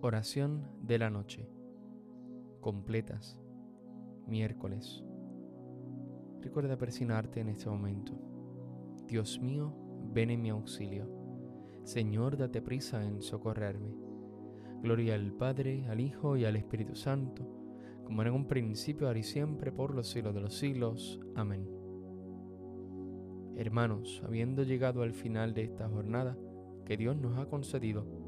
Oración de la noche. Completas. Miércoles. Recuerda persignarte en este momento. Dios mío, ven en mi auxilio. Señor, date prisa en socorrerme. Gloria al Padre, al Hijo y al Espíritu Santo, como en un principio, ahora y siempre, por los siglos de los siglos. Amén. Hermanos, habiendo llegado al final de esta jornada que Dios nos ha concedido,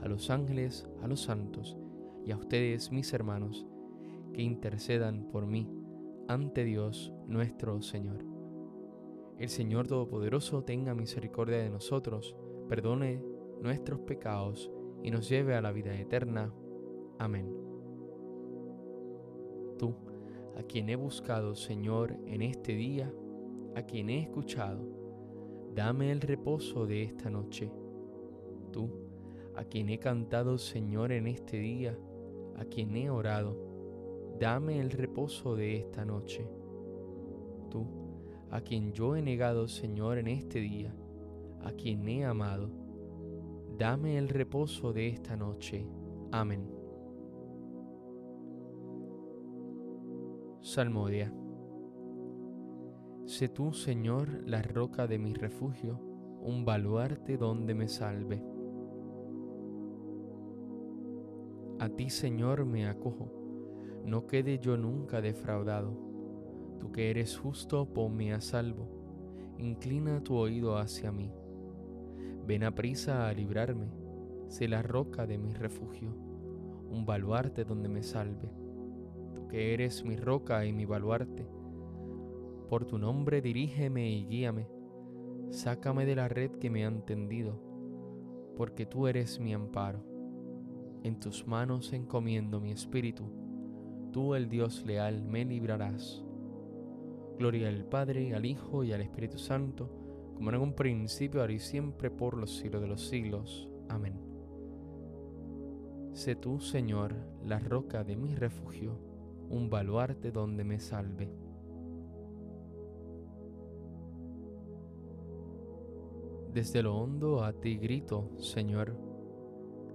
a los ángeles, a los santos y a ustedes, mis hermanos, que intercedan por mí ante Dios nuestro Señor. El Señor Todopoderoso tenga misericordia de nosotros, perdone nuestros pecados y nos lleve a la vida eterna. Amén. Tú, a quien he buscado, Señor, en este día, a quien he escuchado, dame el reposo de esta noche. Tú, a quien he cantado, Señor, en este día, a quien he orado, dame el reposo de esta noche. Tú, a quien yo he negado, Señor, en este día, a quien he amado, dame el reposo de esta noche. Amén. Salmodia. Sé tú, Señor, la roca de mi refugio, un baluarte donde me salve. A ti, Señor, me acojo, no quede yo nunca defraudado. Tú que eres justo, ponme a salvo, inclina tu oído hacia mí. Ven a prisa a librarme, sé la roca de mi refugio, un baluarte donde me salve. Tú que eres mi roca y mi baluarte, por tu nombre dirígeme y guíame, sácame de la red que me han tendido, porque tú eres mi amparo en tus manos encomiendo mi espíritu, tú el Dios leal me librarás. Gloria al Padre, al Hijo y al Espíritu Santo, como en un principio, ahora y siempre, por los siglos de los siglos. Amén. Sé tú, Señor, la roca de mi refugio, un baluarte donde me salve. Desde lo hondo a ti grito, Señor,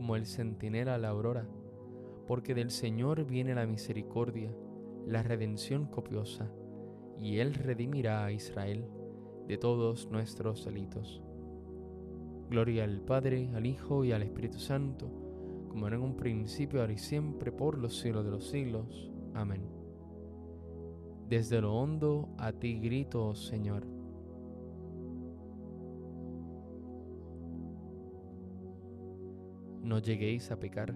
como el centinela a la aurora, porque del Señor viene la misericordia, la redención copiosa, y Él redimirá a Israel de todos nuestros delitos. Gloria al Padre, al Hijo y al Espíritu Santo, como era en un principio, ahora y siempre, por los siglos de los siglos. Amén. Desde lo hondo a ti grito, Señor. No lleguéis a pecar,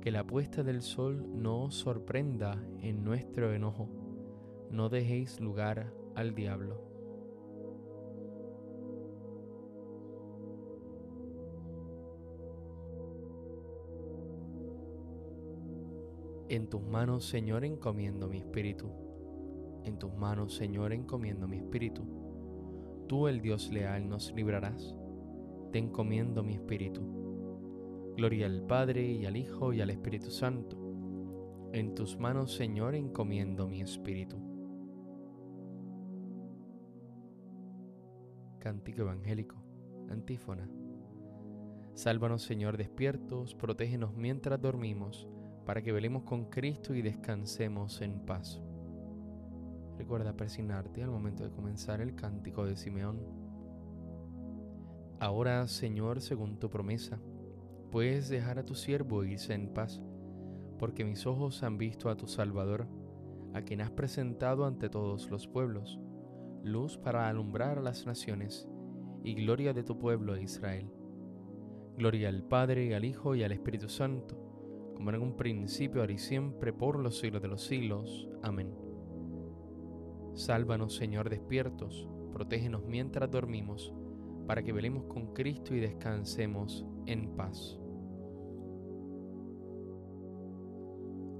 que la puesta del sol no os sorprenda en nuestro enojo, no dejéis lugar al diablo. En tus manos, Señor, encomiendo mi espíritu. En tus manos, Señor, encomiendo mi espíritu. Tú, el Dios leal, nos librarás. Te encomiendo mi espíritu. Gloria al Padre y al Hijo y al Espíritu Santo. En tus manos, Señor, encomiendo mi espíritu. Cántico Evangélico, antífona. Sálvanos, Señor, despiertos, protégenos mientras dormimos para que velemos con Cristo y descansemos en paz. Recuerda persignarte al momento de comenzar el cántico de Simeón. Ahora, Señor, según tu promesa, puedes dejar a tu siervo irse en paz, porque mis ojos han visto a tu Salvador, a quien has presentado ante todos los pueblos, luz para alumbrar a las naciones y gloria de tu pueblo Israel. Gloria al Padre, al Hijo y al Espíritu Santo como en un principio, ahora y siempre, por los siglos de los siglos. Amén. Sálvanos, Señor, despiertos, protégenos mientras dormimos, para que velemos con Cristo y descansemos en paz.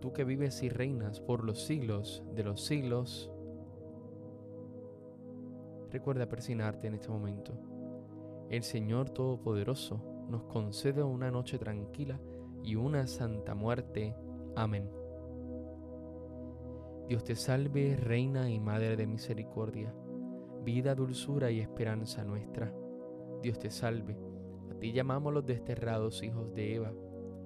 Tú que vives y reinas por los siglos de los siglos, recuerda persignarte en este momento. El Señor Todopoderoso nos concede una noche tranquila y una santa muerte. Amén. Dios te salve, Reina y Madre de Misericordia, vida, dulzura y esperanza nuestra. Dios te salve, a ti llamamos los desterrados hijos de Eva,